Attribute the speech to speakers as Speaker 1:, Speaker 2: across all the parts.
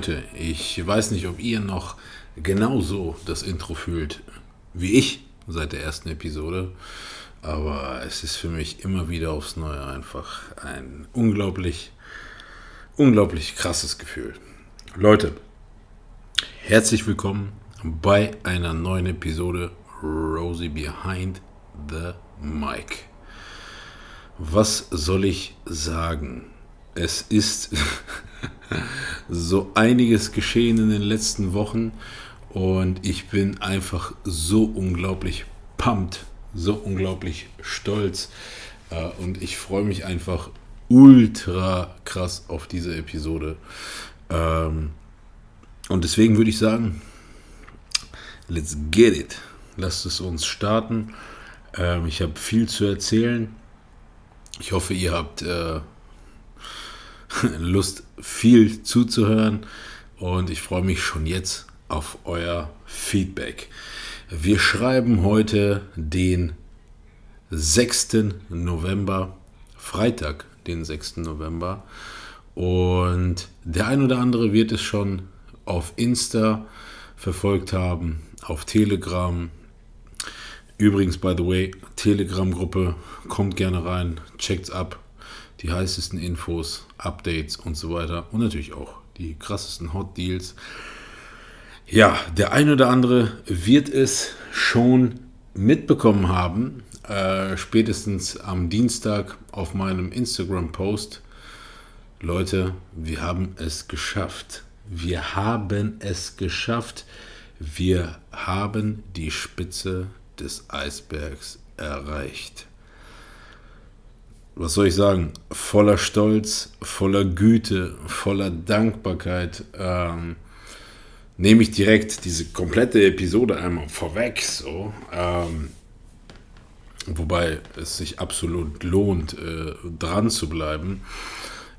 Speaker 1: Leute, ich weiß nicht, ob ihr noch genauso das Intro fühlt wie ich seit der ersten Episode, aber es ist für mich immer wieder aufs Neue einfach ein unglaublich, unglaublich krasses Gefühl. Leute, herzlich willkommen bei einer neuen Episode Rosie Behind the Mic. Was soll ich sagen? Es ist so einiges geschehen in den letzten Wochen und ich bin einfach so unglaublich pumped, so unglaublich stolz äh, und ich freue mich einfach ultra krass auf diese Episode. Ähm, und deswegen würde ich sagen, let's get it. Lasst es uns starten. Ähm, ich habe viel zu erzählen. Ich hoffe, ihr habt äh, Lust, viel zuzuhören und ich freue mich schon jetzt auf euer Feedback. Wir schreiben heute den 6. November, Freitag, den 6. November. Und der ein oder andere wird es schon auf Insta verfolgt haben, auf Telegram. Übrigens, by the way, Telegram-Gruppe, kommt gerne rein, checkt's ab die heißesten Infos, Updates und so weiter und natürlich auch die krassesten Hot Deals. Ja, der ein oder andere wird es schon mitbekommen haben, äh, spätestens am Dienstag auf meinem Instagram-Post. Leute, wir haben es geschafft. Wir haben es geschafft. Wir haben die Spitze des Eisbergs erreicht was soll ich sagen, voller Stolz, voller Güte, voller Dankbarkeit ähm, nehme ich direkt diese komplette Episode einmal vorweg. So, ähm, wobei es sich absolut lohnt, äh, dran zu bleiben,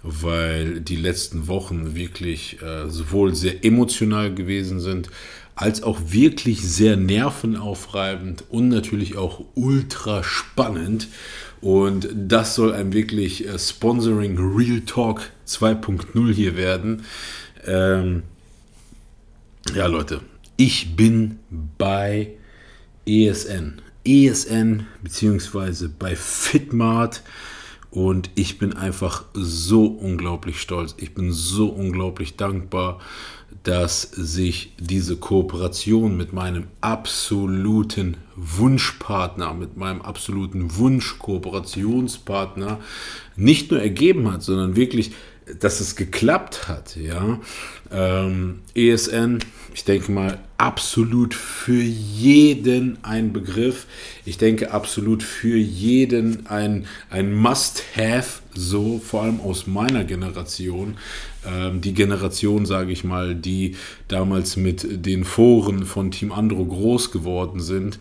Speaker 1: weil die letzten Wochen wirklich äh, sowohl sehr emotional gewesen sind, als auch wirklich sehr nervenaufreibend und natürlich auch ultra spannend. Und das soll ein wirklich äh, Sponsoring Real Talk 2.0 hier werden. Ähm, ja, Leute, ich bin bei ESN. ESN beziehungsweise bei Fitmart und ich bin einfach so unglaublich stolz. Ich bin so unglaublich dankbar dass sich diese Kooperation mit meinem absoluten Wunschpartner, mit meinem absoluten Wunschkooperationspartner nicht nur ergeben hat, sondern wirklich, dass es geklappt hat. Ja? Ähm, ESN, ich denke mal, absolut für jeden ein Begriff. Ich denke absolut für jeden ein, ein Must-Have, so vor allem aus meiner Generation. Ähm, die Generation, sage ich mal, die damals mit den Foren von Team Andro groß geworden sind.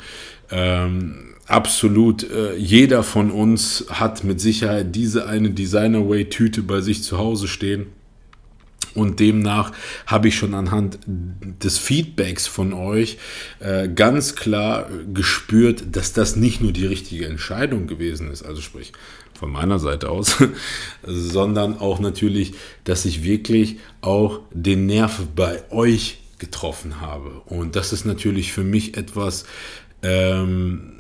Speaker 1: Ähm, absolut äh, jeder von uns hat mit Sicherheit diese eine Designerway-Tüte bei sich zu Hause stehen. Und demnach habe ich schon anhand des Feedbacks von euch äh, ganz klar gespürt, dass das nicht nur die richtige Entscheidung gewesen ist, also sprich von meiner Seite aus, sondern auch natürlich, dass ich wirklich auch den Nerv bei euch getroffen habe. Und das ist natürlich für mich etwas, ähm,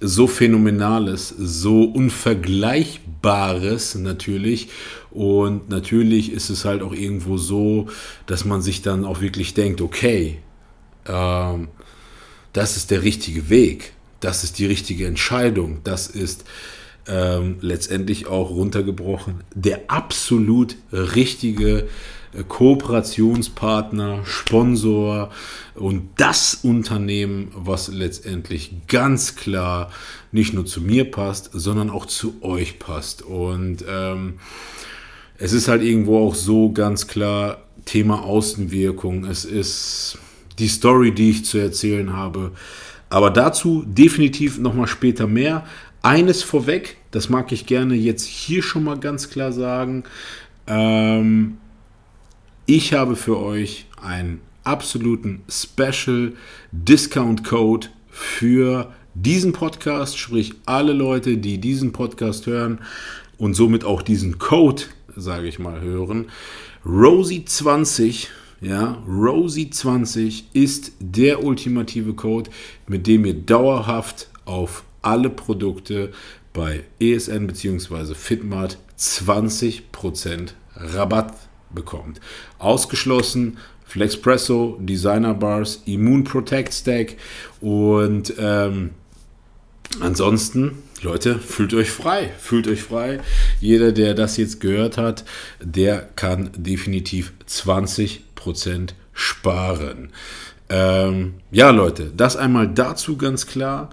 Speaker 1: so Phänomenales, so Unvergleichbares natürlich. Und natürlich ist es halt auch irgendwo so, dass man sich dann auch wirklich denkt, okay, ähm, das ist der richtige Weg, das ist die richtige Entscheidung, das ist ähm, letztendlich auch runtergebrochen der absolut richtige Kooperationspartner, Sponsor und das Unternehmen, was letztendlich ganz klar nicht nur zu mir passt, sondern auch zu euch passt. Und ähm, es ist halt irgendwo auch so ganz klar Thema Außenwirkung. Es ist die Story, die ich zu erzählen habe. Aber dazu definitiv nochmal später mehr. Eines vorweg, das mag ich gerne jetzt hier schon mal ganz klar sagen. Ähm, ich habe für euch einen absoluten Special Discount Code für diesen Podcast, sprich alle Leute, die diesen Podcast hören und somit auch diesen Code, sage ich mal, hören. Rosie20, ja, Rosie20 ist der ultimative Code, mit dem ihr dauerhaft auf alle Produkte bei ESN bzw. Fitmart 20% Rabatt bekommt. Ausgeschlossen Flexpresso, Designer Bars, Immune Protect Stack und ähm, ansonsten, Leute, fühlt euch frei, fühlt euch frei. Jeder, der das jetzt gehört hat, der kann definitiv 20% sparen. Ähm, ja, Leute, das einmal dazu ganz klar.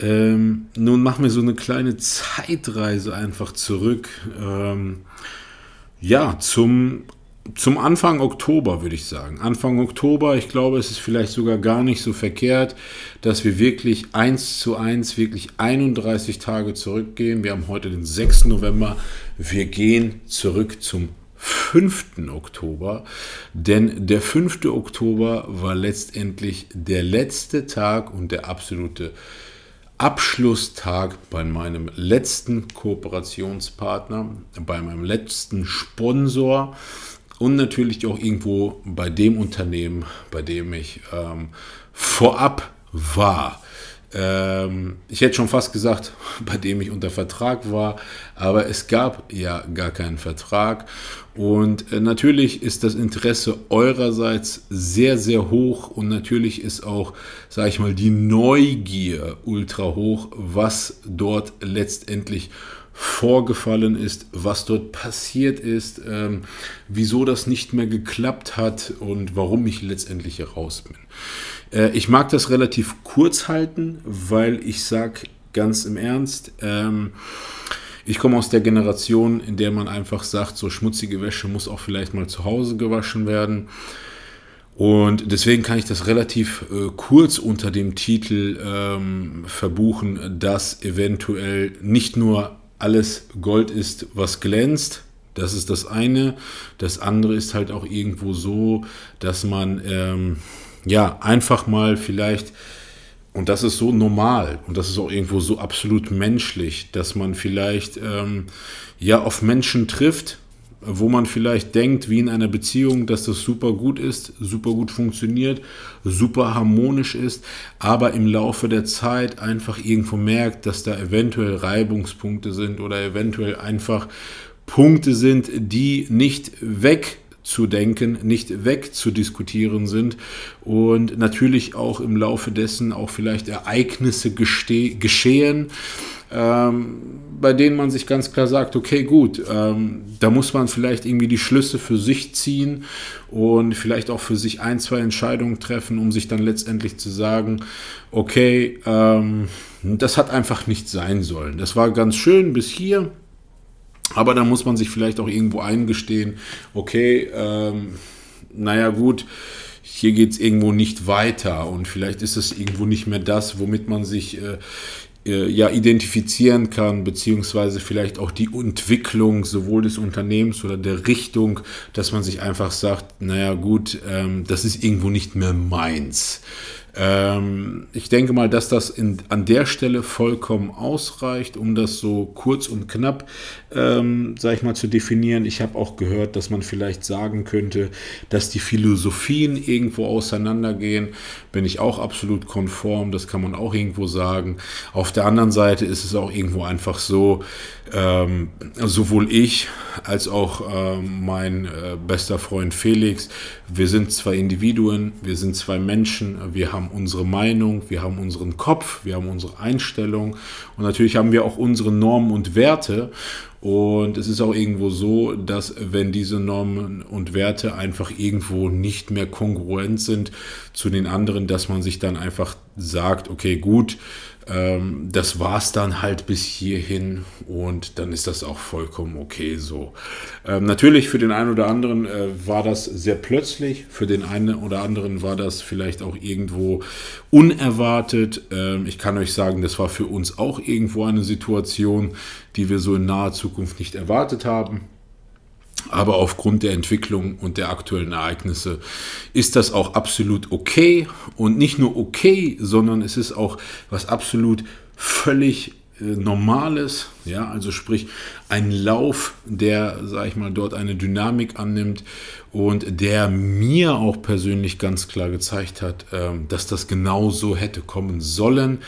Speaker 1: Ähm, nun machen wir so eine kleine Zeitreise einfach zurück. Ähm, ja, zum zum Anfang Oktober würde ich sagen. Anfang Oktober, ich glaube, es ist vielleicht sogar gar nicht so verkehrt, dass wir wirklich eins zu eins, wirklich 31 Tage zurückgehen. Wir haben heute den 6. November. Wir gehen zurück zum 5. Oktober, denn der 5. Oktober war letztendlich der letzte Tag und der absolute Abschlusstag bei meinem letzten Kooperationspartner, bei meinem letzten Sponsor und natürlich auch irgendwo bei dem Unternehmen, bei dem ich ähm, vorab war. Ähm, ich hätte schon fast gesagt, bei dem ich unter Vertrag war, aber es gab ja gar keinen Vertrag. Und äh, natürlich ist das Interesse eurerseits sehr, sehr hoch und natürlich ist auch, sage ich mal, die Neugier ultra hoch, was dort letztendlich passiert vorgefallen ist, was dort passiert ist, ähm, wieso das nicht mehr geklappt hat und warum ich letztendlich hier raus bin. Äh, ich mag das relativ kurz halten, weil ich sage ganz im Ernst, ähm, ich komme aus der Generation, in der man einfach sagt, so schmutzige Wäsche muss auch vielleicht mal zu Hause gewaschen werden. Und deswegen kann ich das relativ äh, kurz unter dem Titel ähm, verbuchen, dass eventuell nicht nur alles Gold ist, was glänzt. Das ist das eine. Das andere ist halt auch irgendwo so, dass man ähm, ja einfach mal vielleicht, und das ist so normal und das ist auch irgendwo so absolut menschlich, dass man vielleicht ähm, ja auf Menschen trifft, wo man vielleicht denkt, wie in einer Beziehung, dass das super gut ist, super gut funktioniert, super harmonisch ist, aber im Laufe der Zeit einfach irgendwo merkt, dass da eventuell Reibungspunkte sind oder eventuell einfach Punkte sind, die nicht wegzudenken, nicht wegzudiskutieren sind und natürlich auch im Laufe dessen auch vielleicht Ereignisse geschehen, ähm, bei denen man sich ganz klar sagt, okay, gut, ähm, da muss man vielleicht irgendwie die Schlüsse für sich ziehen und vielleicht auch für sich ein, zwei Entscheidungen treffen, um sich dann letztendlich zu sagen, okay, ähm, das hat einfach nicht sein sollen. Das war ganz schön bis hier, aber da muss man sich vielleicht auch irgendwo eingestehen, okay, ähm, naja gut, hier geht es irgendwo nicht weiter und vielleicht ist es irgendwo nicht mehr das, womit man sich äh, äh, ja, identifizieren kann, beziehungsweise vielleicht auch die Entwicklung sowohl des Unternehmens oder der Richtung, dass man sich einfach sagt, naja gut, ähm, das ist irgendwo nicht mehr meins. Ähm, ich denke mal, dass das in, an der Stelle vollkommen ausreicht, um das so kurz und knapp, ähm, sag ich mal, zu definieren. Ich habe auch gehört, dass man vielleicht sagen könnte, dass die Philosophien irgendwo auseinandergehen. Bin ich auch absolut konform, das kann man auch irgendwo sagen. Auf der anderen Seite ist es auch irgendwo einfach so, ähm, sowohl ich als auch ähm, mein äh, bester Freund Felix, wir sind zwei Individuen, wir sind zwei Menschen, wir haben unsere Meinung, wir haben unseren Kopf, wir haben unsere Einstellung und natürlich haben wir auch unsere Normen und Werte. Und es ist auch irgendwo so, dass wenn diese Normen und Werte einfach irgendwo nicht mehr kongruent sind zu den anderen, dass man sich dann einfach sagt, okay, gut, Ähm, das war es dann halt bis hierhin und dann ist das auch vollkommen okay so. Ähm, natürlich für den einen oder anderen äh, war das sehr plötzlich, für den einen oder anderen war das vielleicht auch irgendwo unerwartet. Ähm, ich kann euch sagen, das war für uns auch irgendwo eine Situation, die wir so in naher Zukunft nicht erwartet haben. Aber aufgrund der Entwicklung und der aktuellen Ereignisse ist das auch absolut okay. Und nicht nur okay, sondern es ist auch was absolut völlig Normales. Ja, also sprich ein Lauf, der, sag ich mal, dort eine Dynamik annimmt und der mir auch persönlich ganz klar gezeigt hat, ähm, dass das genau so hätte kommen sollen.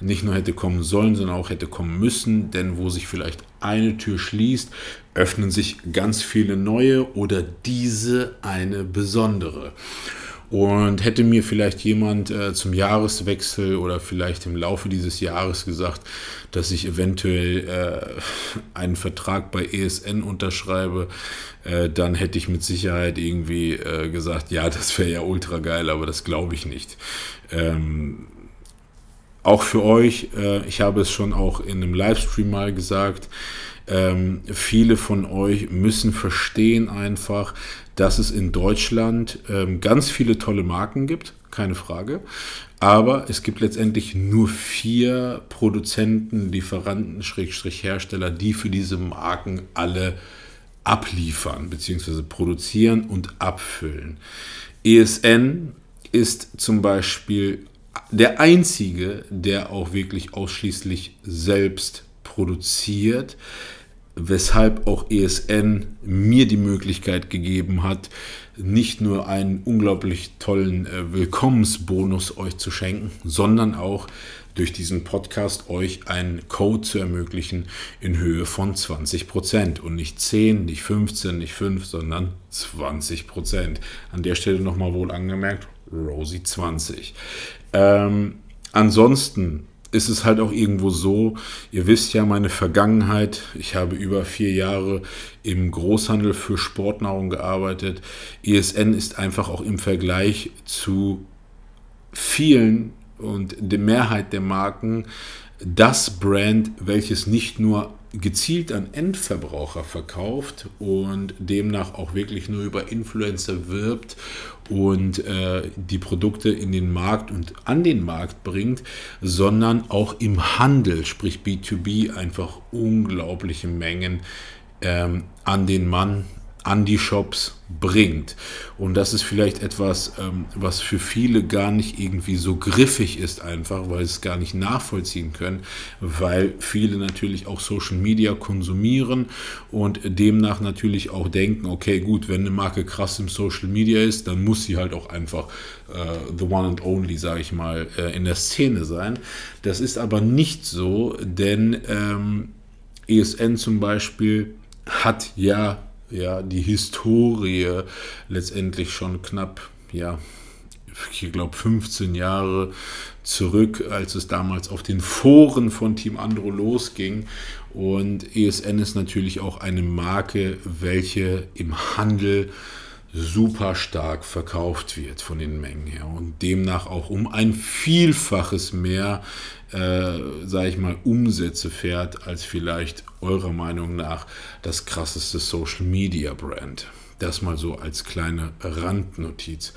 Speaker 1: Nicht nur hätte kommen sollen, sondern auch hätte kommen müssen. Denn wo sich vielleicht eine Tür schließt, öffnen sich ganz viele neue oder diese eine besondere. Und hätte mir vielleicht jemand äh, zum Jahreswechsel oder vielleicht im Laufe dieses Jahres gesagt, dass ich eventuell äh, einen Vertrag bei ESN unterschreibe, äh, dann hätte ich mit Sicherheit irgendwie äh, gesagt, ja, das wäre ja ultra geil, aber das glaube ich nicht. Ähm, auch für euch, äh, ich habe es schon auch in einem Livestream mal gesagt, ähm, viele von euch müssen verstehen einfach, dass es in Deutschland ähm, ganz viele tolle Marken gibt, keine Frage. Aber es gibt letztendlich nur vier Produzenten, Lieferanten, Schrägstrich Hersteller, die für diese Marken alle abliefern, beziehungsweise produzieren und abfüllen. ESN ist zum Beispiel der einzige, der auch wirklich ausschließlich selbst produziert, weshalb auch ESN mir die Möglichkeit gegeben hat, nicht nur einen unglaublich tollen äh, Willkommensbonus euch zu schenken, sondern auch durch diesen Podcast euch einen Code zu ermöglichen in Höhe von 20% und nicht 10, nicht 15, nicht 5, sondern 20%. An der Stelle nochmal wohl angemerkt, Rosie 20. Ähm, ansonsten ist es halt auch irgendwo so, ihr wisst ja meine Vergangenheit, ich habe über vier Jahre im Großhandel für Sportnahrung gearbeitet. ESN ist einfach auch im Vergleich zu vielen und der Mehrheit der Marken das Brand, welches nicht nur gezielt an Endverbraucher verkauft und demnach auch wirklich nur über Influencer wirbt und äh, die Produkte in den Markt und an den Markt bringt, sondern auch im Handel, sprich B2B, einfach unglaubliche Mengen ähm, an den Mann an die Shops bringt. Und das ist vielleicht etwas, ähm, was für viele gar nicht irgendwie so griffig ist, einfach, weil es gar nicht nachvollziehen können, weil viele natürlich auch Social Media konsumieren und demnach natürlich auch denken, okay, gut, wenn eine Marke krass im Social Media ist, dann muss sie halt auch einfach äh, the one and only, sage ich mal, äh, in der Szene sein. Das ist aber nicht so, denn ähm, ESN zum Beispiel hat ja ja, die Historie letztendlich schon knapp, ja, ich glaube 15 Jahre zurück, als es damals auf den Foren von Team Andro losging. Und ESN ist natürlich auch eine Marke, welche im Handel super stark verkauft wird von den Mengen her und demnach auch um ein Vielfaches mehr, äh, sage ich mal, Umsätze fährt als vielleicht eurer Meinung nach das krasseste Social Media Brand. Das mal so als kleine Randnotiz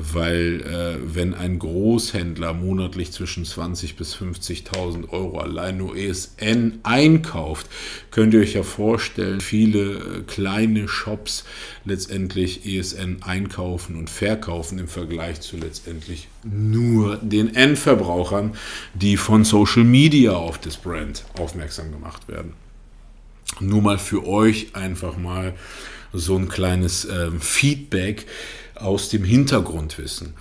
Speaker 1: weil äh, wenn ein Großhändler monatlich zwischen 20 bis 50.000 Euro allein nur ESN einkauft, könnt ihr euch ja vorstellen, viele äh, kleine Shops letztendlich ESN einkaufen und verkaufen im Vergleich zu letztendlich nur den Endverbrauchern, die von Social Media auf das Brand aufmerksam gemacht werden. Nur mal für euch einfach mal so ein kleines äh, Feedback aus dem Hintergrundwissen.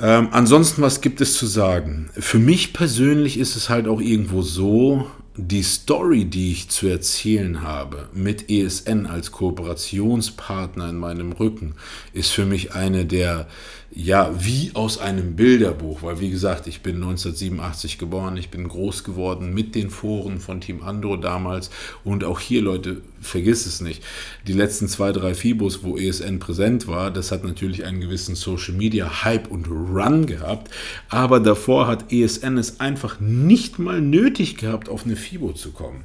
Speaker 1: Ähm, ansonsten, was gibt es zu sagen? Für mich persönlich ist es halt auch irgendwo so, die Story, die ich zu erzählen habe, mit ESN als Kooperationspartner in meinem Rücken, ist für mich eine der ja, wie aus einem Bilderbuch, weil wie gesagt, ich bin 1987 geboren, ich bin groß geworden mit den Foren von Team Andro damals und auch hier, Leute, vergiss es nicht, die letzten zwei, drei Fibos, wo ESN präsent war, das hat natürlich einen gewissen Social Media Hype und Run gehabt, aber davor hat ESN es einfach nicht mal nötig gehabt, auf eine Fibo zu kommen,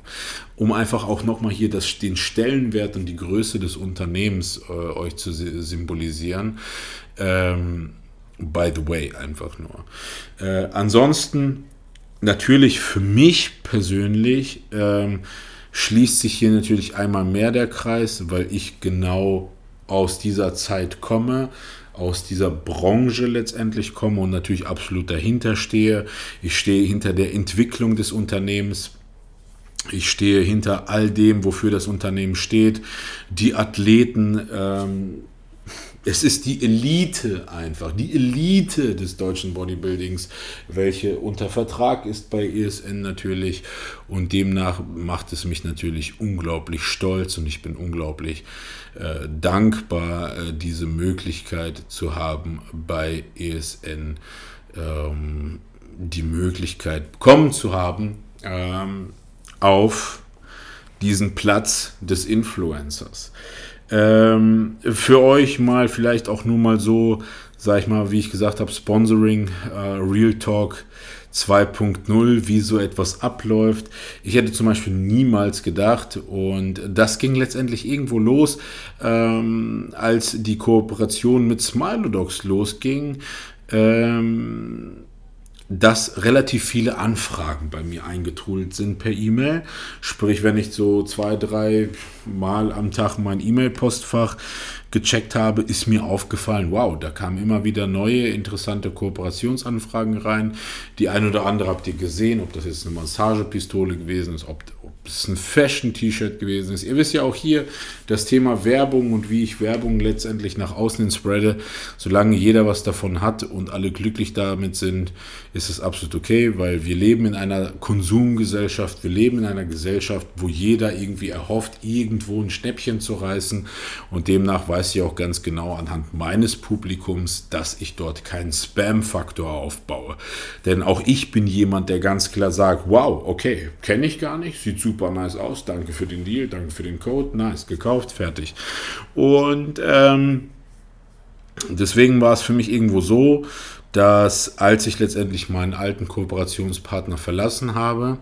Speaker 1: um einfach auch nochmal hier das, den Stellenwert und die Größe des Unternehmens äh, euch zu symbolisieren. Ähm, by the way, einfach nur. Äh, ansonsten, natürlich für mich persönlich ähm, schließt sich hier natürlich einmal mehr der Kreis, weil ich genau aus dieser Zeit komme, aus dieser Branche letztendlich komme und natürlich absolut dahinter stehe. Ich stehe hinter der Entwicklung des Unternehmens. Ich stehe hinter all dem, wofür das Unternehmen steht. Die Athleten, ähm, es ist die Elite einfach, die Elite des deutschen Bodybuildings, welche unter Vertrag ist bei ESN natürlich. Und demnach macht es mich natürlich unglaublich stolz und ich bin unglaublich äh, dankbar, äh, diese Möglichkeit zu haben, bei ESN ähm, die Möglichkeit bekommen zu haben, ähm, auf diesen Platz des Influencers. Ähm, für euch mal vielleicht auch nur mal so, sag ich mal, wie ich gesagt habe, Sponsoring, äh, Real Talk 2.0, wie so etwas abläuft. Ich hätte zum Beispiel niemals gedacht, und das ging letztendlich irgendwo los, ähm, als die Kooperation mit Smilodogs losging. Ähm, dass relativ viele Anfragen bei mir eingetrudelt sind per E-Mail. Sprich, wenn ich so zwei, drei Mal am Tag mein E-Mail-Postfach gecheckt habe, ist mir aufgefallen, wow, da kamen immer wieder neue interessante Kooperationsanfragen rein. Die ein oder andere habt ihr gesehen, ob das jetzt eine Massagepistole gewesen ist, ob, ob es ein Fashion-T-Shirt gewesen ist. Ihr wisst ja auch hier das Thema Werbung und wie ich Werbung letztendlich nach außen spreade. Solange jeder was davon hat und alle glücklich damit sind, ist es absolut okay, weil wir leben in einer Konsumgesellschaft, wir leben in einer Gesellschaft, wo jeder irgendwie erhofft, irgendwo ein Schnäppchen zu reißen und demnach weiß ich auch ganz genau anhand meines Publikums, dass ich dort keinen Spam-Faktor aufbaue. Denn auch ich bin jemand, der ganz klar sagt, wow, okay, kenne ich gar nicht, sieht super nice aus, danke für den Deal, danke für den Code, nice, gekauft, fertig. Und ähm, deswegen war es für mich irgendwo so, dass als ich letztendlich meinen alten Kooperationspartner verlassen habe,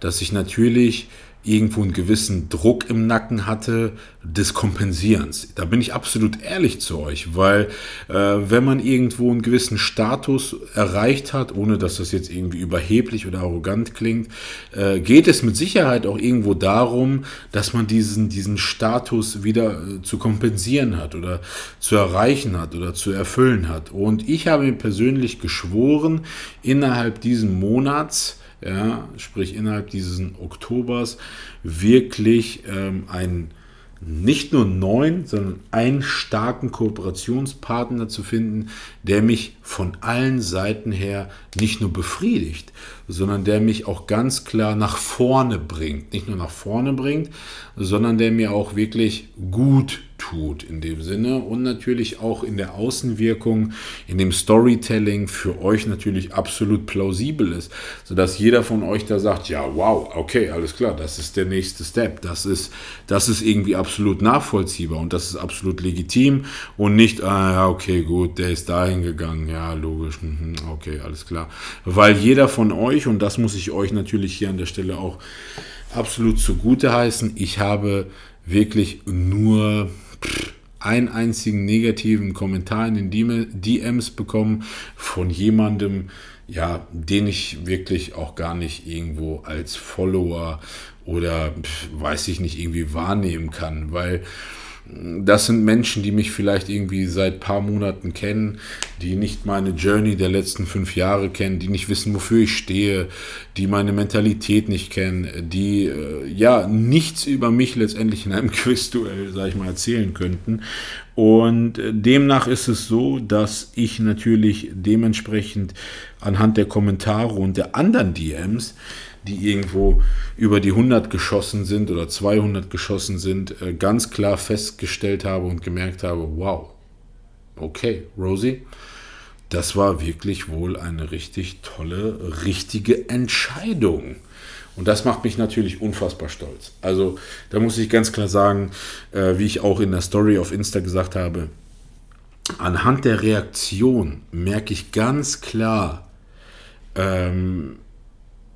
Speaker 1: dass ich natürlich irgendwo einen gewissen Druck im Nacken hatte des Kompensierens. Da bin ich absolut ehrlich zu euch, weil äh, wenn man irgendwo einen gewissen Status erreicht hat, ohne dass das jetzt irgendwie überheblich oder arrogant klingt, äh, geht es mit Sicherheit auch irgendwo darum, dass man diesen, diesen Status wieder äh, zu kompensieren hat oder zu erreichen hat oder zu erfüllen hat. Und ich habe mir persönlich geschworen, innerhalb diesen Monats, ja, sprich innerhalb dieses Oktobers, wirklich ähm, einen nicht nur neun, sondern einen starken Kooperationspartner zu finden, der mich von allen Seiten her nicht nur befriedigt, sondern der mich auch ganz klar nach vorne bringt. Nicht nur nach vorne bringt, sondern der mir auch wirklich gut tut in dem Sinne und natürlich auch in der Außenwirkung, in dem Storytelling für euch natürlich absolut plausibel ist, sodass jeder von euch da sagt, ja, wow, okay, alles klar, das ist der nächste Step, das ist, das ist irgendwie absolut nachvollziehbar und das ist absolut legitim und nicht, ah, okay, gut, der ist dahin gegangen, ja, logisch, mhm, okay, alles klar, weil jeder von euch, und das muss ich euch natürlich hier an der Stelle auch absolut zugute heißen, ich habe wirklich nur einen einzigen negativen Kommentar in den DMs bekommen von jemandem, ja, den ich wirklich auch gar nicht irgendwo als Follower oder weiß ich nicht irgendwie wahrnehmen kann, weil das sind Menschen, die mich vielleicht irgendwie seit paar Monaten kennen, die nicht meine Journey der letzten fünf Jahre kennen, die nicht wissen, wofür ich stehe, die meine Mentalität nicht kennen, die äh, ja nichts über mich letztendlich in einem Quizduell, sag ich mal, erzählen könnten. Und äh, demnach ist es so, dass ich natürlich dementsprechend anhand der Kommentare und der anderen DMs die irgendwo über die 100 geschossen sind oder 200 geschossen sind, äh, ganz klar festgestellt habe und gemerkt habe, wow, okay, Rosie, das war wirklich wohl eine richtig tolle, richtige Entscheidung. Und das macht mich natürlich unfassbar stolz. Also da muss ich ganz klar sagen, äh, wie ich auch in der Story auf Insta gesagt habe, anhand der Reaktion merke ich ganz klar, ähm,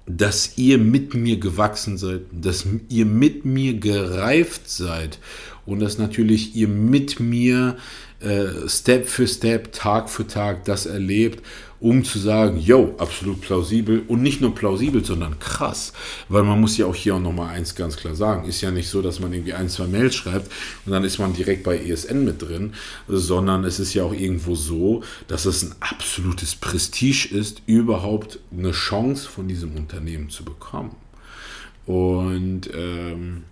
Speaker 1: dass ihr mit mir gewachsen seid, dass ihr mit mir gereift seid und dass natürlich ihr mit mir äh, Step für Step, Tag für Tag das erlebt, um zu sagen, yo, absolut plausibel und nicht nur plausibel, sondern krass, weil man muss ja auch hier auch nochmal eins ganz klar sagen, ist ja nicht so, dass man irgendwie ein, zwei Mails schreibt und dann ist man direkt bei ESN mit drin, sondern es ist ja auch irgendwo so, dass es ein absolutes Prestige ist, überhaupt eine Chance von diesem Unternehmen zu bekommen. Und ähm,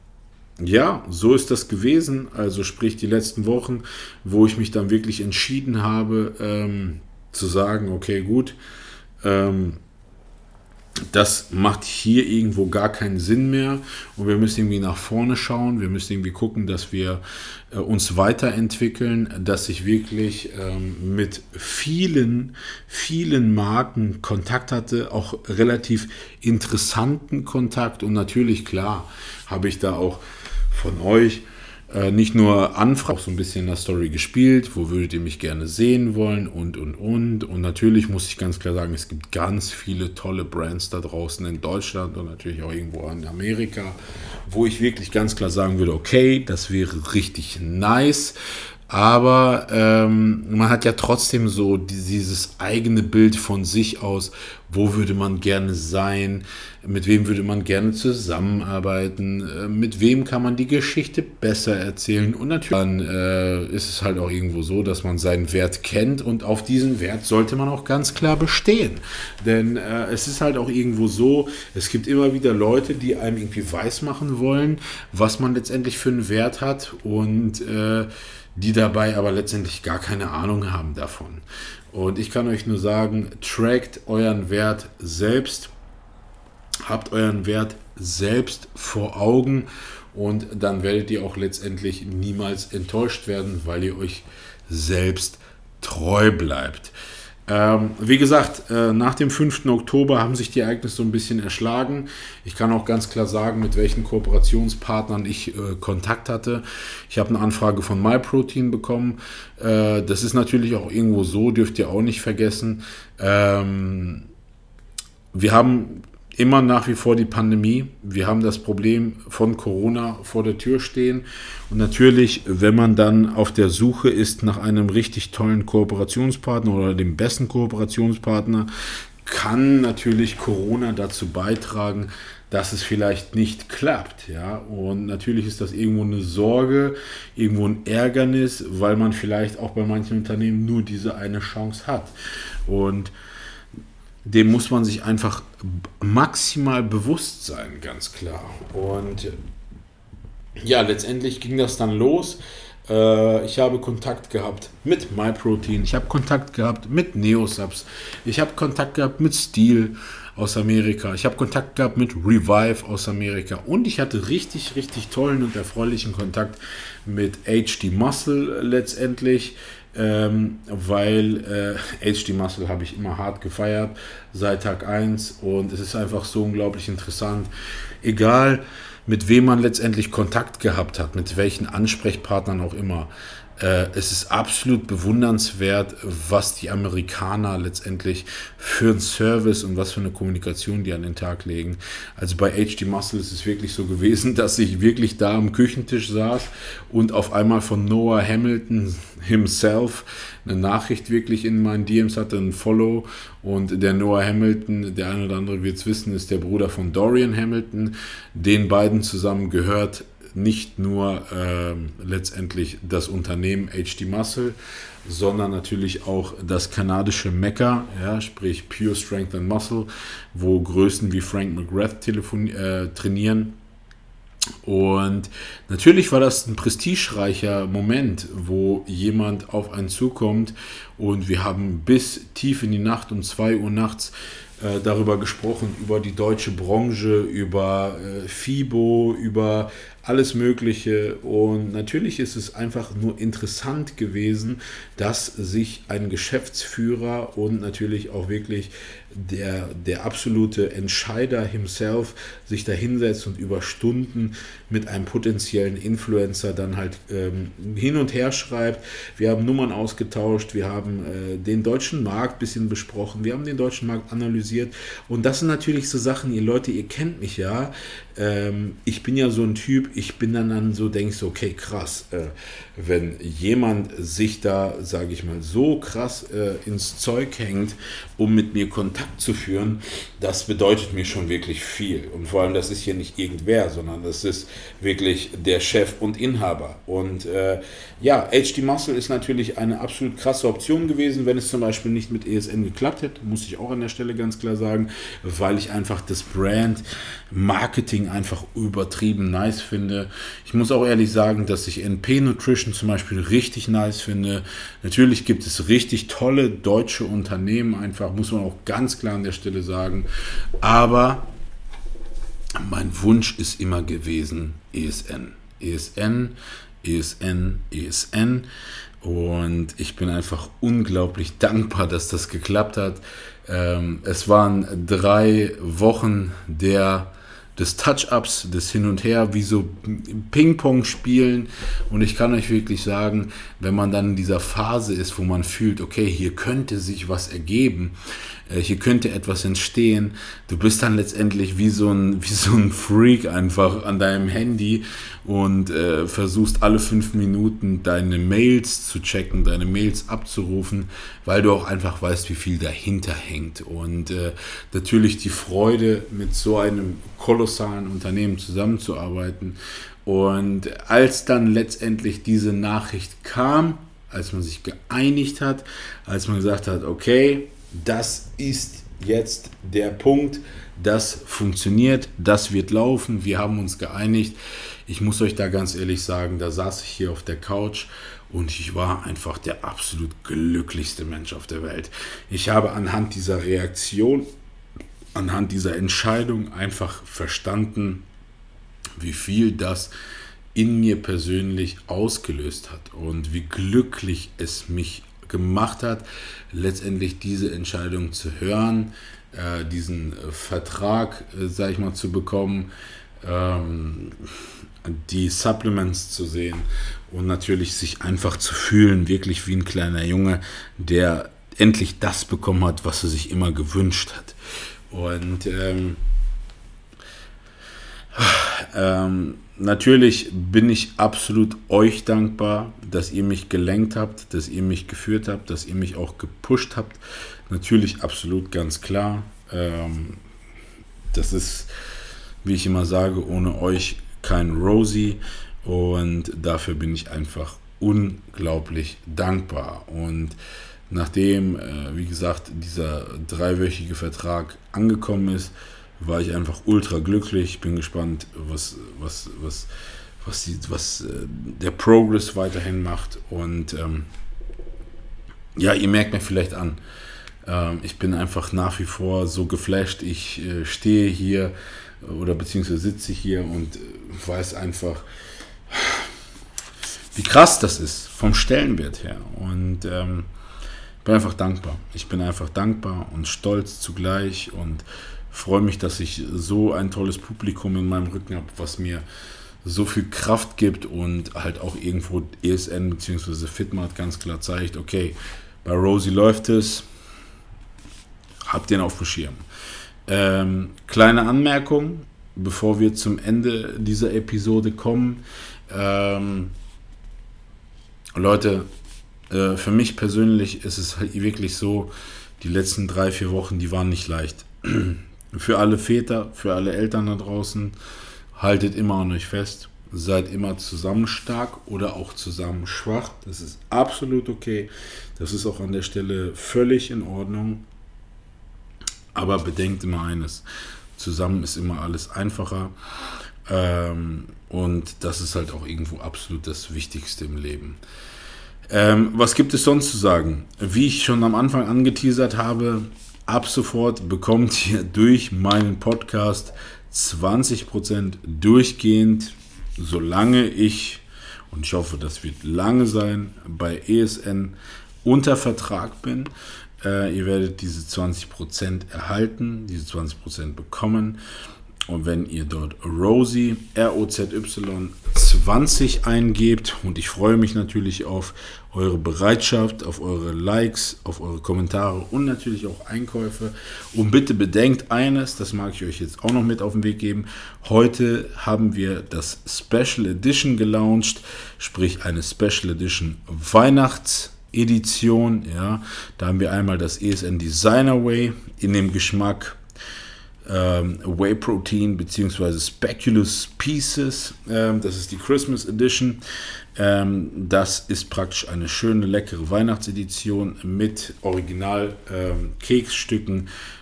Speaker 1: ja, so ist das gewesen. Also sprich die letzten Wochen, wo ich mich dann wirklich entschieden habe ähm, zu sagen, okay, gut, ähm, das macht hier irgendwo gar keinen Sinn mehr und wir müssen irgendwie nach vorne schauen, wir müssen irgendwie gucken, dass wir äh, uns weiterentwickeln, dass ich wirklich ähm, mit vielen, vielen Marken Kontakt hatte, auch relativ interessanten Kontakt und natürlich klar habe ich da auch von euch äh, nicht nur Anfragen, auch so ein bisschen in der Story gespielt, wo würdet ihr mich gerne sehen wollen und und und. Und natürlich muss ich ganz klar sagen, es gibt ganz viele tolle Brands da draußen in Deutschland und natürlich auch irgendwo in Amerika, wo ich wirklich ganz klar sagen würde, okay, das wäre richtig nice. Aber ähm, man hat ja trotzdem so dieses eigene Bild von sich aus, wo würde man gerne sein, mit wem würde man gerne zusammenarbeiten, äh, mit wem kann man die Geschichte besser erzählen. Und natürlich dann, äh, ist es halt auch irgendwo so, dass man seinen Wert kennt und auf diesen Wert sollte man auch ganz klar bestehen. Denn äh, es ist halt auch irgendwo so, es gibt immer wieder Leute, die einem irgendwie weismachen wollen, was man letztendlich für einen Wert hat und äh, die dabei aber letztendlich gar keine Ahnung haben davon. Und ich kann euch nur sagen, trackt euren Wert selbst, habt euren Wert selbst vor Augen und dann werdet ihr auch letztendlich niemals enttäuscht werden, weil ihr euch selbst treu bleibt. Ähm, wie gesagt, äh, nach dem 5. Oktober haben sich die Ereignisse so ein bisschen erschlagen. Ich kann auch ganz klar sagen, mit welchen Kooperationspartnern ich äh, Kontakt hatte. Ich habe eine Anfrage von MyProtein bekommen. Äh, das ist natürlich auch irgendwo so, dürft ihr auch nicht vergessen. Ähm, wir haben immer nach wie vor die Pandemie. Wir haben das Problem von Corona vor der Tür stehen. Und natürlich, wenn man dann auf der Suche ist nach einem richtig tollen Kooperationspartner oder dem besten Kooperationspartner, kann natürlich Corona dazu beitragen, dass es vielleicht nicht klappt, ja. Und natürlich ist das irgendwo eine Sorge, irgendwo ein Ärgernis, weil man vielleicht auch bei manchen Unternehmen nur diese eine Chance hat. Und dem muss man sich einfach maximal bewusst sein, ganz klar. Und ja, letztendlich ging das dann los. Äh, ich habe Kontakt gehabt mit MyProtein, ich habe Kontakt gehabt mit Neosubs, ich habe Kontakt gehabt mit Steel aus Amerika, ich habe Kontakt gehabt mit Revive aus Amerika und ich hatte richtig, richtig tollen und erfreulichen Kontakt mit HD Muscle letztendlich ähm, weil äh, HD Muscle habe ich immer hart gefeiert seit Tag 1 und es ist einfach so unglaublich interessant. Egal mit wem man letztendlich Kontakt gehabt hat, mit welchen Ansprechpartnern auch immer. Äh, es ist absolut bewundernswert, was die Amerikaner letztendlich für einen Service und was für eine Kommunikation die an den Tag legen. Also bei HD Muscle ist es wirklich so gewesen, dass ich wirklich da am Küchentisch saß und auf einmal von Noah Hamilton himself eine Nachricht wirklich in meinen DMs hatte, ein Follow. Und der Noah Hamilton, der eine oder andere wird es wissen, ist der Bruder von Dorian Hamilton. Den beiden zusammen gehört nicht nur äh, letztendlich das Unternehmen HD Muscle, sondern natürlich auch das kanadische Mecca, ja, sprich Pure Strength and Muscle, wo Größen wie Frank McGrath äh, trainieren. Und natürlich war das ein prestigereicher Moment, wo jemand auf einen zukommt und wir haben bis tief in die Nacht um 2 Uhr nachts äh, darüber gesprochen, über die deutsche Branche, über äh, FIBO, über alles Mögliche. Und natürlich ist es einfach nur interessant gewesen, dass sich ein Geschäftsführer und natürlich auch wirklich der, der absolute Entscheider himself sich da hinsetzt und über Stunden mit einem potenziellen Influencer dann halt ähm, hin und her schreibt. Wir haben Nummern ausgetauscht, wir haben äh, den deutschen Markt ein bisschen besprochen, wir haben den deutschen Markt analysiert und das sind natürlich so Sachen, ihr Leute, ihr kennt mich ja, ähm, ich bin ja so ein Typ, ich bin dann, dann so, denke so, okay, krass, äh, wenn jemand sich da, sage ich mal, so krass äh, ins Zeug hängt, um mit mir Kontakt zu führen, das bedeutet mir schon wirklich viel. Und vor allem, das ist hier nicht irgendwer, sondern das ist wirklich der Chef und Inhaber. Und äh, ja, HD Muscle ist natürlich eine absolut krasse Option gewesen, wenn es zum Beispiel nicht mit ESN geklappt hätte, muss ich auch an der Stelle ganz klar sagen, weil ich einfach das Brand Marketing einfach übertrieben nice finde. Ich muss auch ehrlich sagen, dass ich NP Nutrition zum Beispiel richtig nice finde. Natürlich gibt es richtig tolle deutsche Unternehmen, einfach muss man auch ganz klar an der Stelle sagen. Aber mein Wunsch ist immer gewesen ESN. ESN, ESN, ESN. Und ich bin einfach unglaublich dankbar, dass das geklappt hat. Ähm, es waren drei Wochen der des Touch-Ups, des Hin und Her, wie so Ping-Pong spielen. Und ich kann euch wirklich sagen, wenn man dann in dieser Phase ist, wo man fühlt, okay, hier könnte sich was ergeben, äh, hier könnte etwas entstehen. Du bist dann letztendlich wie so ein, wie so ein Freak einfach an deinem Handy und äh, versuchst alle fünf Minuten deine Mails zu checken, deine Mails abzurufen, weil du auch einfach weißt, wie viel dahinter hängt. Und äh, natürlich die Freude, mit so einem kolossalen Unternehmen zusammenzuarbeiten. Und als dann letztendlich diese Nachricht kam, als man sich geeinigt hat, als man gesagt hat, okay, das ist jetzt der Punkt, das funktioniert, das wird laufen, wir haben uns geeinigt. Ich muss euch da ganz ehrlich sagen, da saß ich hier auf der Couch und ich war einfach der absolut glücklichste Mensch auf der Welt. Ich habe anhand dieser Reaktion, anhand dieser Entscheidung einfach verstanden, wie viel das in mir persönlich ausgelöst hat und wie glücklich es mich gemacht hat, letztendlich diese Entscheidung zu hören, äh, diesen äh, Vertrag, äh, sag ich mal, zu bekommen, ähm, die Supplements zu sehen und natürlich sich einfach zu fühlen, wirklich wie ein kleiner Junge, der endlich das bekommen hat, was er sich immer gewünscht hat. Und ähm, ähm, natürlich bin ich absolut euch dankbar, dass ihr mich gelenkt habt, dass ihr mich geführt habt, dass ihr mich auch gepusht habt. Natürlich absolut ganz klar. Ähm, das ist, wie ich immer sage, ohne euch kein Rosie. Und dafür bin ich einfach unglaublich dankbar. Und nachdem, äh, wie gesagt, dieser dreiwöchige Vertrag angekommen ist, war ich einfach ultra glücklich. Bin gespannt, was, was, was, was, die, was äh, der Progress weiterhin macht. Und ähm, ja, ihr merkt mir vielleicht an, ähm, ich bin einfach nach wie vor so geflasht. Ich äh, stehe hier oder beziehungsweise sitze hier und äh, weiß einfach, wie krass das ist vom Stellenwert her. Und ähm, bin einfach dankbar. Ich bin einfach dankbar und stolz zugleich und freue mich, dass ich so ein tolles Publikum in meinem Rücken habe, was mir so viel Kraft gibt und halt auch irgendwo ESN bzw. Fitmart ganz klar zeigt, okay, bei Rosie läuft es, habt den auf dem Schirm. Ähm, kleine Anmerkung, bevor wir zum Ende dieser Episode kommen. Ähm, Leute, äh, für mich persönlich ist es halt wirklich so, die letzten drei, vier Wochen, die waren nicht leicht. Für alle Väter, für alle Eltern da draußen, haltet immer an euch fest. Seid immer zusammen stark oder auch zusammen schwach. Das ist absolut okay. Das ist auch an der Stelle völlig in Ordnung. Aber bedenkt immer eines. Zusammen ist immer alles einfacher. Ähm, und das ist halt auch irgendwo absolut das Wichtigste im Leben. Ähm, was gibt es sonst zu sagen? Wie ich schon am Anfang angeteasert habe, ab sofort bekommt ihr durch meinen Podcast 20% durchgehend, solange ich, und ich hoffe, das wird lange sein, bei ESN unter Vertrag bin. Äh, ihr werdet diese 20% erhalten, diese 20% bekommen. Und wenn ihr dort Rosie, R-O-Z-Y 20 eingebt, und ich freue mich natürlich auf eure Bereitschaft, auf eure Likes, auf eure Kommentare und natürlich auch Einkäufe. Und bitte bedenkt eines, das mag ich euch jetzt auch noch mit auf den Weg geben. Heute haben wir das Special Edition gelauncht, sprich eine Special Edition Weihnachts- Edition. Ja, da haben wir einmal das ESN Designer Way in dem Geschmack ähm, Whey Protein bzw. Speculous Pieces. Ähm, das ist die Christmas Edition. Ähm, das ist praktisch eine schöne, leckere Weihnachtsedition mit Original ähm,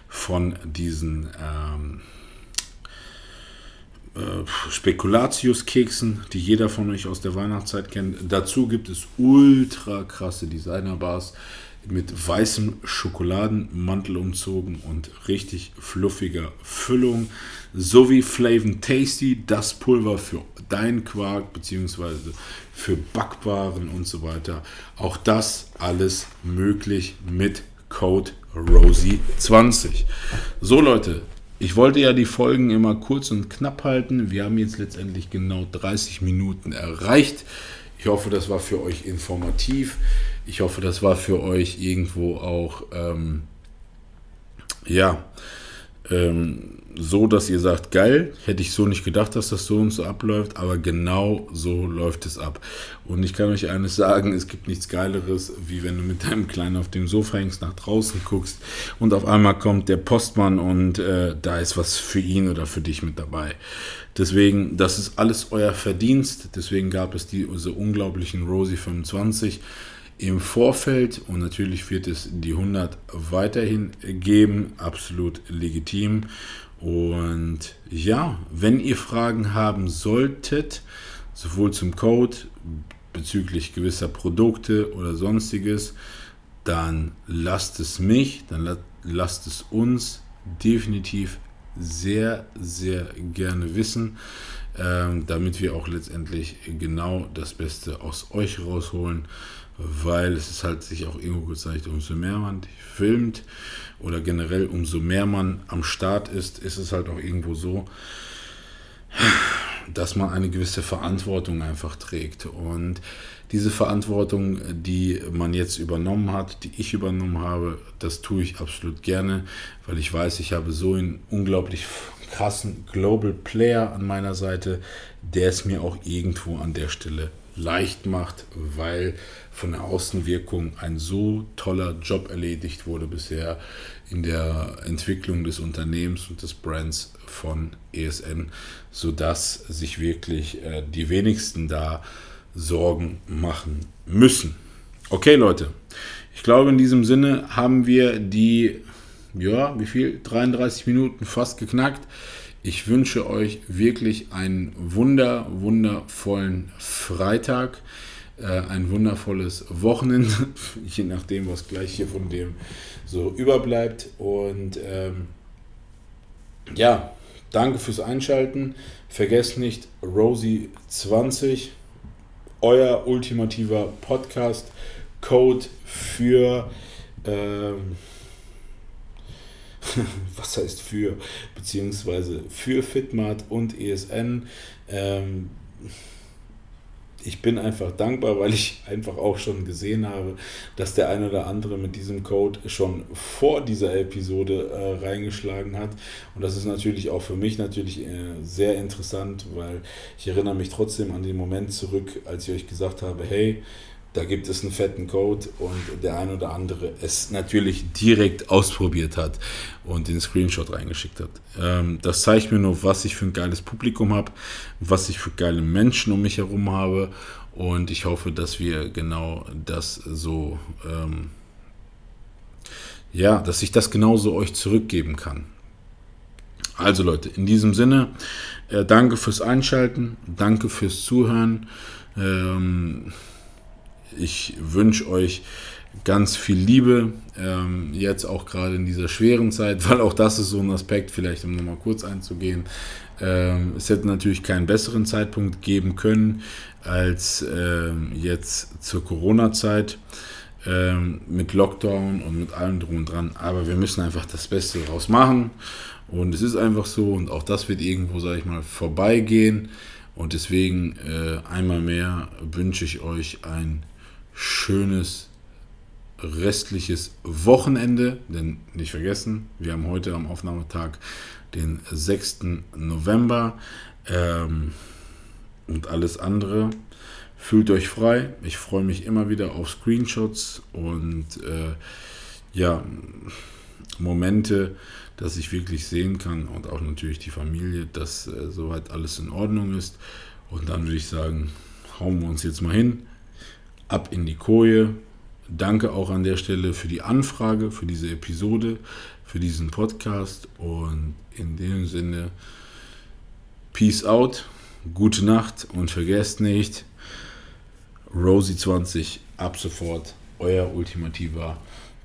Speaker 1: von diesen ähm, äh, Spekulatius-Keksen, die jeder von euch aus der Weihnachtszeit kennt. Dazu gibt es ultra krasse Designer-Bars mit weißem Schokoladenmantel umzogen und richtig fluffiger Füllung, sowie Flavin Tasty, das Pulver für deinen Quark bzw. für Backwaren und so weiter. Auch das alles möglich mit Code Rosie20. So Leute, ich wollte ja die Folgen immer kurz und knapp halten. Wir haben jetzt letztendlich genau 30 Minuten erreicht. Ich hoffe, das war für euch informativ. Ich hoffe, das war für euch irgendwo auch, ähm, ja, ähm, so, dass ihr sagt, geil, hätte ich so nicht gedacht, dass das so und so abläuft, aber genau so läuft es ab. Und ich kann euch eines sagen, es gibt nichts Geileres, wie wenn du mit deinem Kleinen auf dem Sofa hängst, nach draußen guckst und auf einmal kommt der Postmann und äh, da ist was für ihn oder für dich mit dabei. Deswegen, das ist alles euer Verdienst, deswegen gab es diese unglaublichen Rosie 25 im Vorfeld und natürlich wird es die 100 weiterhin geben, absolut legitim. Und ja, wenn ihr Fragen haben solltet, sowohl zum Code bezüglich gewisser Produkte oder sonstiges, dann lasst es mich, dann lasst es uns definitiv sehr, sehr gerne wissen, ähm, damit wir auch letztendlich genau das Beste aus euch rausholen weil es ist halt sich auch irgendwo gezeigt, umso mehr man filmt oder generell umso mehr man am Start ist, ist es halt auch irgendwo so, dass man eine gewisse Verantwortung einfach trägt. Und diese Verantwortung, die man jetzt übernommen hat, die ich übernommen habe, das tue ich absolut gerne, weil ich weiß, ich habe so einen unglaublich krassen Global Player an meiner Seite, der es mir auch irgendwo an der Stelle leicht macht, weil von der Außenwirkung ein so toller Job erledigt wurde bisher in der Entwicklung des Unternehmens und des Brands von ESN, sodass sich wirklich äh, die wenigsten da Sorgen machen müssen. Okay, Leute, ich glaube, in diesem Sinne haben wir die, ja, wie viel? 33 Minuten fast geknackt. Ich wünsche euch wirklich einen wunder, wundervollen Freitag, ein wundervolles Wochenende, je nachdem, was gleich hier von dem so überbleibt. Und ähm, ja, danke fürs Einschalten. Vergesst nicht, Rosie20, euer ultimativer Podcast-Code für. Ähm, was heißt für, beziehungsweise für Fitmart und ESN. Ähm, ich bin einfach dankbar, weil ich einfach auch schon gesehen habe, dass der eine oder andere mit diesem Code schon vor dieser Episode äh, reingeschlagen hat. Und das ist natürlich auch für mich natürlich äh, sehr interessant, weil ich erinnere mich trotzdem an den Moment zurück, als ich euch gesagt habe, hey, da gibt es einen fetten Code und der ein oder andere es natürlich direkt ausprobiert hat und den Screenshot reingeschickt hat. Ähm, das zeigt mir nur, was ich für ein geiles Publikum habe, was ich für geile Menschen um mich herum habe und ich hoffe, dass wir genau das so, ähm, ja, dass ich das genauso euch zurückgeben kann. Also Leute, in diesem Sinne, äh, danke fürs Einschalten, danke fürs Zuhören. Ähm, Ich wünsche euch ganz viel Liebe, ähm, jetzt auch gerade in dieser schweren Zeit, weil auch das ist so ein Aspekt, vielleicht um nochmal kurz einzugehen. Ähm, es hätte natürlich keinen besseren Zeitpunkt geben können als ähm, jetzt zur Corona-Zeit ähm, mit Lockdown und mit allem drum und dran. Aber wir müssen einfach das Beste daraus machen. Und es ist einfach so und auch das wird irgendwo, sage ich mal, vorbeigehen. Und deswegen äh, einmal mehr wünsche ich euch ein schönes restliches Wochenende. Denn nicht vergessen, wir haben heute am Aufnahmetag den 6. November. Ähm, und alles andere. Fühlt euch frei. Ich freue mich immer wieder auf Screenshots und äh, ja, Momente, dass ich wirklich sehen kann und auch natürlich die Familie, dass äh, soweit alles in Ordnung ist. Und dann würde ich sagen, hauen wir uns jetzt mal hin, ab in die Koje. Danke auch an der Stelle für die Anfrage, für diese Episode, für diesen Podcast und in dem Sinne, Peace out, gute Nacht und vergesst nicht, Rosie20 ab sofort euer ultimativer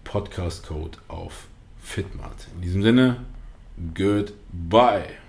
Speaker 1: Podcast-Code auf Fitmart. In diesem Sinne, goodbye.